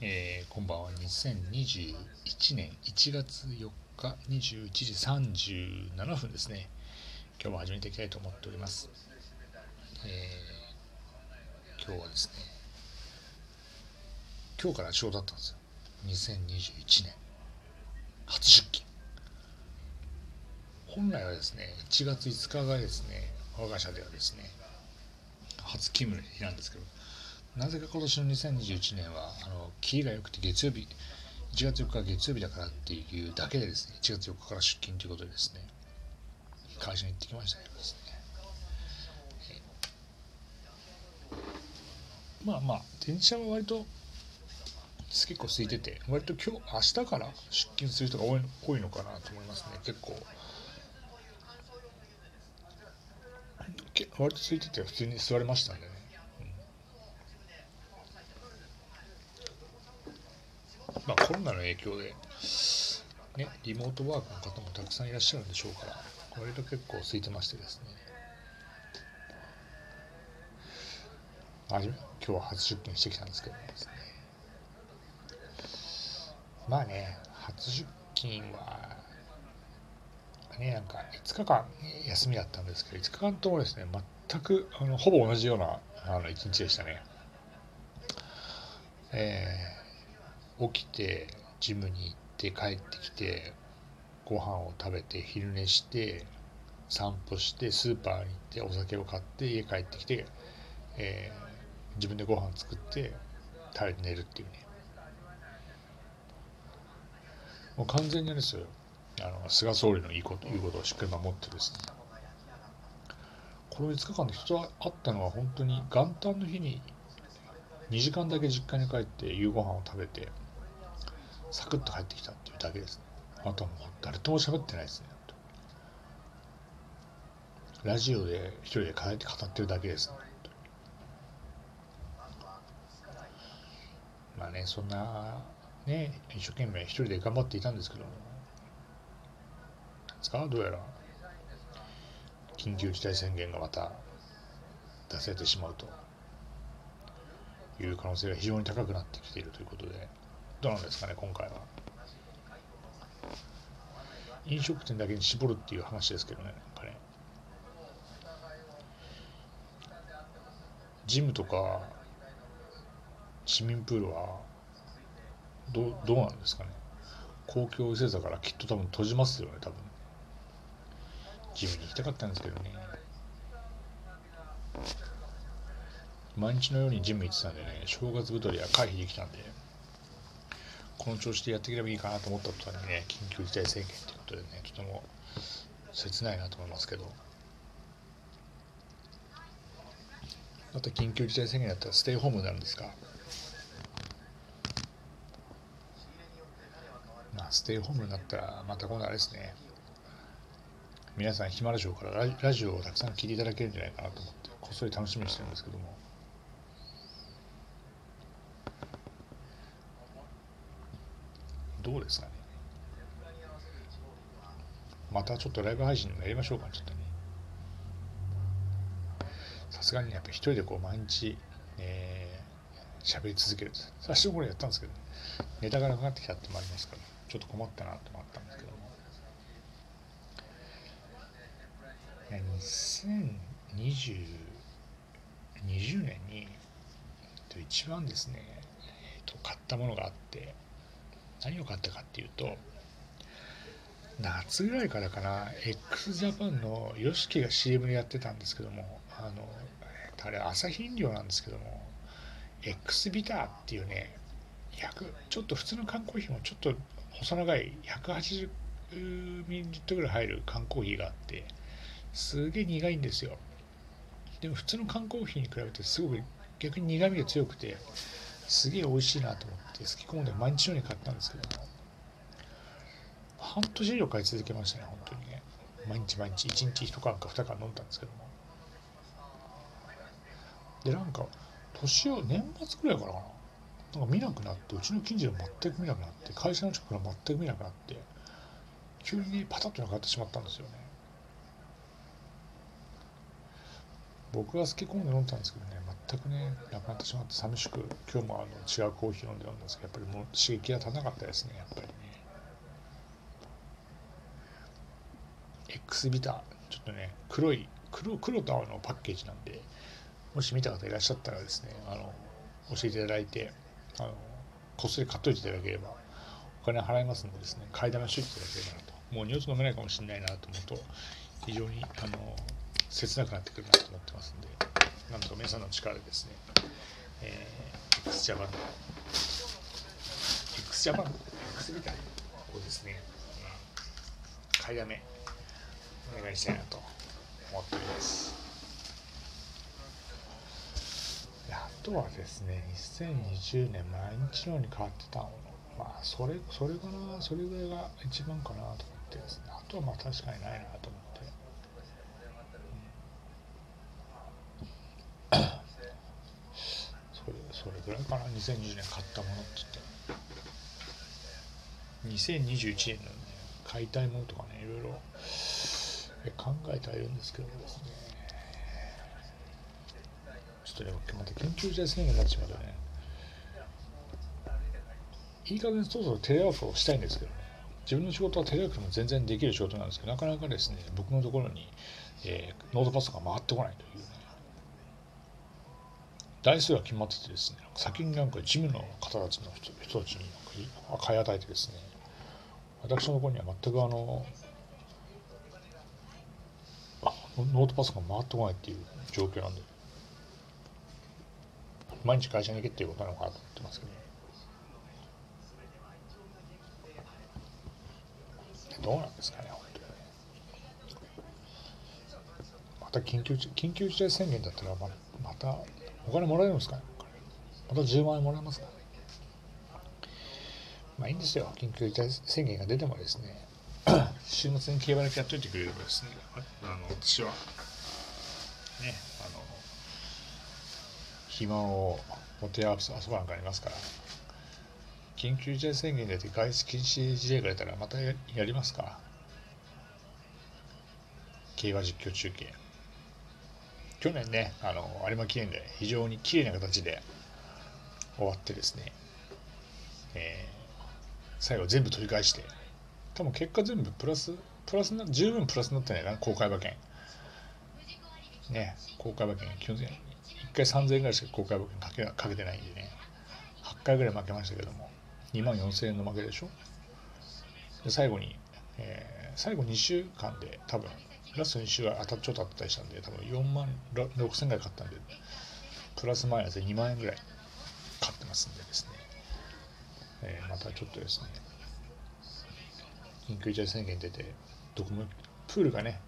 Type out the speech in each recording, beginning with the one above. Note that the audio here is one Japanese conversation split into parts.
えー、こんばんは2021年1月4日21時37分ですね。今日も始めていきたいと思っております、えー、今日はですね今日から仕事だったんですよ。2021年。初出勤。本来はですね1月5日がですね我が社ではですね初勤務の日なんですけどなぜか今年の2021年はあのキが良くて月曜日1月4日は月曜日だからっていうだけでですね1月4日から出勤ということでですね会社に行ってきましたけどですね、まあまあ電車は割と結構空いてて割と今日明日から出勤する人が多い多いのかなと思いますね。結構。割と空いてて普通に座れましたねまあ、コロナの影響で、ね、リモートワークの方もたくさんいらっしゃるんでしょうから、割と結構空いてましてですね。今日は初出勤してきたんですけどですね。まあね、初出勤は、ね、なんか5日間休みだったんですけど、5日間ともですね、全くあのほぼ同じようなあの1日でしたね。えー起きてジムに行って帰ってきてご飯を食べて昼寝して散歩してスーパーに行ってお酒を買って家帰ってきて、えー、自分でご飯作って食べて寝るっていうね。もう完全にあれですよ。あの菅総理のいいこと言うことをしっかり守ってですね。この5日間で人と会ったのは本当に元旦の日に2時間だけ実家に帰って夕ご飯を食べてサクッと帰ってきたっていうだけですね。あとはもう誰とも喋ってないですね。ラジオで一人で語ってるだけですね。まあねそんなね一生懸命一人で頑張っていたんですけども。ですかどうやら緊急事態宣言がまた出されてしまうという可能性が非常に高くなってきているということで。どうなんですかね今回は。飲食店だけに絞るっていう話ですけどねなんかねジムとか市民プールはどどうなんですかね。公共施設だからきっと多分閉じますよね多分。ジムに行きたかったんですけどね。毎日のようにジム行ってたんでね正月太りは回避できたんで。この調子でやっていければいいかなと思ったことにね緊急事態宣言ということでねとても切ないなと思いますけど。また緊急事態宣言だったらステイホームになるんですか？まあステイホームになったらまた今度あれですね。皆さん暇でしょうからラジオをたくさん聞いていただけるんじゃないかなと思ってこっそり楽しみにしてるんですけども。どうですかね。またちょっとライブ配信もやりましょうか。ちょっとね。さすがにねやっぱ一人でこう毎日えー、喋り続ける。最初これやったんですけど、ね、ネタがなくなってきたってもありますからちょっと困ったなと思ったんですけど。も2020 20年に一番ですね、えー、と買ったものがあって何を買ったかっていうと夏ぐらいからかな x ジャパンの YOSHIKI が CM でやってたんですけどもあのあれ朝日飲料なんですけども X ビターっていうね100ちょっと普通の缶コーヒーもちょっと細長い180ミリリットルぐらい入る缶コーヒーがあってすげえ苦いんですよ。でも普通の缶コーヒーに比べてすごく逆に苦みが強くてすげえ美味しいなと思って好き込んで毎日のように買ったんですけども。半年以上買い続けましたね本当にね。毎日毎日。1日1缶か2缶飲んだんですけども。でなんか年を年末ぐらいからかな。なんか見なくなってうちの近所で全く見なくなって会社の近くで全く見なくなって急にパタッとなくなってしまったんですよね。僕は好き込んで飲んだんですけどね全くねなくなってしまって寂しく今日もあの違うコーヒー飲んで飲んだんですけどやっぱりもう刺激が足らなかったですねやっぱりね。X ビターちょっとね黒い黒黒と青のパッケージなんでもし見た方いらっしゃったらですねあの教えていただいてあのこっそり買っといていただければお金払いますんでですね買いだめしといていただければなと。もう二度と飲めないかもしれないなと思うと非常にあの切なくなってくるなと思ってますんでなんとか皆さんの力でですね、えー、X ジャパン X ジャパン X ビタをですね、買いだめお願いしたいなと思っております。あとはですね2020年毎日のように変わってたもの。まあそれそれかなそれぐらいが一番かなと思ってですね。あとはまあ確かにないなと思ってそれぐらいかな？2020年買ったものって言って。2021年のね買いたいものとかねいろいろ考えてはいるんですけどもですね。ちょっとねまた緊急事態宣言になってしまうとね。いい加減そろそろテレワークをしたいんですけどね。自分の仕事はテレワークでも全然できる仕事なんですけどなかなかですね僕のところに、えー、ノートパソコンが回ってこないというね。台数が決まっててですね先になんか事務の方たちの人人たちになんか買い与えてですね私のところには全くあのノートパソコン回ってこないっていう状況なんで毎日会社に行けっていうことなのかなと思ってますけど、どうなんですかね本当に。また緊急緊急事態宣言だったらまたお金もらえるんですか？また10万円もらえますか？まあいいんですよ。緊急事態宣言が出てもですね 週末に競馬だけやっといてくれればですね。あの私はねあの暇を持て遊ばなんかありますから。緊急事態宣言で外出禁止事例が出たらまたやりますか競馬実況中継。去年ねあの有馬記念で非常に綺麗な形で終わってですね、えー、最後全部取り返して多分結果全部プラスプラスな十分プラスになってないかな公開馬券。ね公開馬券。基本的に1回3000円ぐらいしか公開馬券かけかけてないんでね。8回ぐらい負けましたけども2万4000円の負けでしょ。で最後に、えー、最後2週間で多分ラスト2週は当たちょっと当たったりしたんで多分4万6000円ぐらい買ったんでプラスマイナスで2万円ぐらい買ってますんでですね、えー、またちょっとですね緊急事態宣言出て、どこも、プールがね、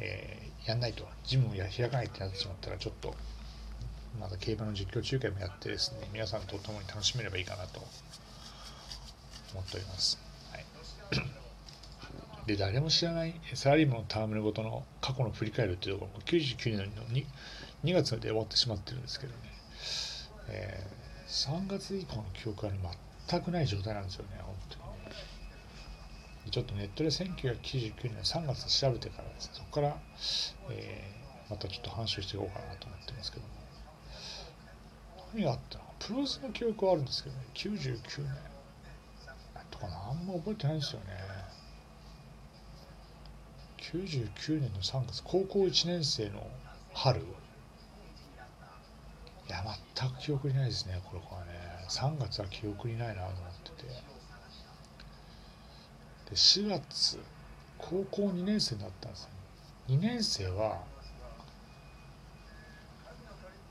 えー、やんないと、ジムも開かないってなってしまったら、ちょっと、また競馬の実況中継もやってですね、皆さんと共に楽しめればいいかなと思っております。で、誰も知らないサラリーマンのタームルごとの過去の振り返るっていうところも99年の 2, 2月で終わってしまってるんですけどね、えー、3月以降の記憶は、全くない状態なんですよね、本当に。ちょっとネットで1999年3月調べてからですね、そこから、えー、またちょっと話をしていこうかなと思ってますけども。何があったのプロレスの記憶はあるんですけどね、99年とかな、あんま覚えてないんですよね。99年の3月、高校1年生の春。いや、全く記憶にないですね、これはね。3月は記憶にないなと思ってて。で4月高校2年生になったんですよ2年生は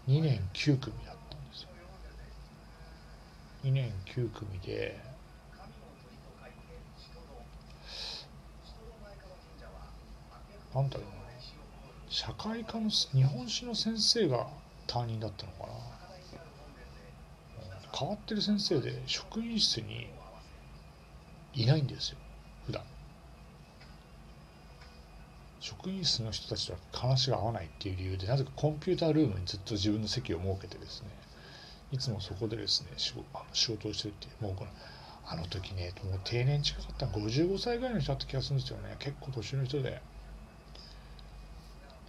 2年9組だったんですよ2年9組でなんだろう社会科の日本史の先生が担任だったのかな。変わってる先生で職員室にいないんですよ。普段。職員室の人たちとは話が合わないっていう理由でなぜかコンピュータールームにずっと自分の席を設けてですね。いつもそこでですね仕事仕事をしてるってもうこのあの時ねもう定年近かった55歳ぐらいの人だった気がするんですよね。結構年の人で。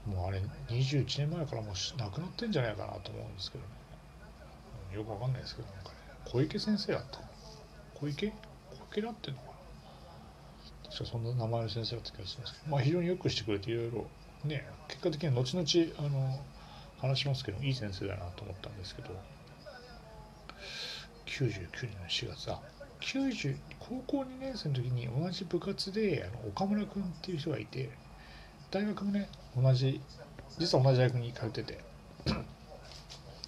もうあれ21年前からもう亡くなってんじゃないかなと思うんですけどね。よくわかんないですけどなんかね小池先生だった。小池？小池だってんのかな。確かそんな名前の先生だった気がするんですけど。まあ非常によくしてくれていろいろね結果的には後々あの話しますけどいい先生だなと思ったんですけど。99年の4月。あ90高校2年生の時に同じ部活であの岡村君っていう人がいて大学もね同じ実は同じ大学に通ってて。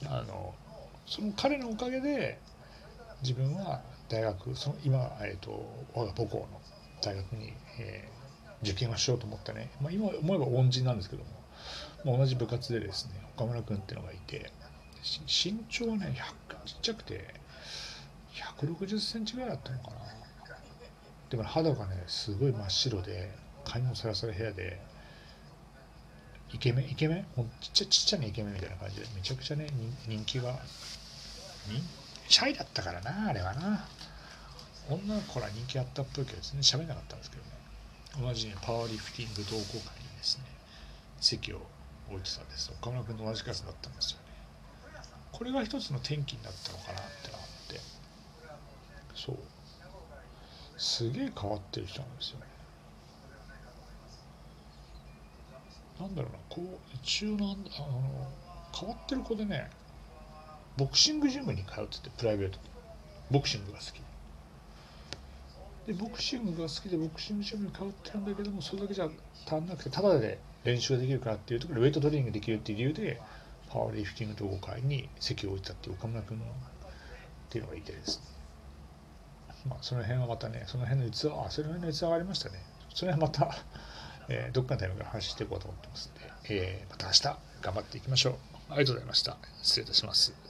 あのその彼のおかげで自分は大学その今、えーと、我が母校の大学に、えー、受験をしようと思ったね、まあ、今思えば恩人なんですけども、まあ、同じ部活でですね岡村君っていうのがいて身長はねちっちゃくて160センチぐらいだったのかな。でも肌がねすごい真っ白で髪もサラサラ部屋でイケメンイケメン？ちっちゃちっちゃなイケメンみたいな感じで。めちゃくちゃね人気が。シャイだったからなあれはな。女の子ら人気あったっぽいけどですね喋んなかったんですけどね。同じ、ね、パワーリフティング同好会にですね席を置いてたんです。岡村君と同じクラスだったんですよね。これが一つの転機になったのかなってあって。そう。すげえ変わってる人なんですよねなんだろうなこう一応なんあの変わってる子でねボクシングジムに通っててプライベート。でボクシングが好き。でボクシングが好きでボクシングジムに通ってるんだけどもそれだけじゃ足んなくてただで練習ができるからっていうところでウェイトトレーニングできるっていう理由でパワーリフティング同好会に席を置いたっていう岡村君っていうのがいてですね。まあその辺はまたねその辺の逸話あその辺の逸話がありましたね。それはまたえー、どっかのタイミングで話していこうと思ってますんで、えー、また明日頑張っていきましょう。ありがとうございました。失礼いたします。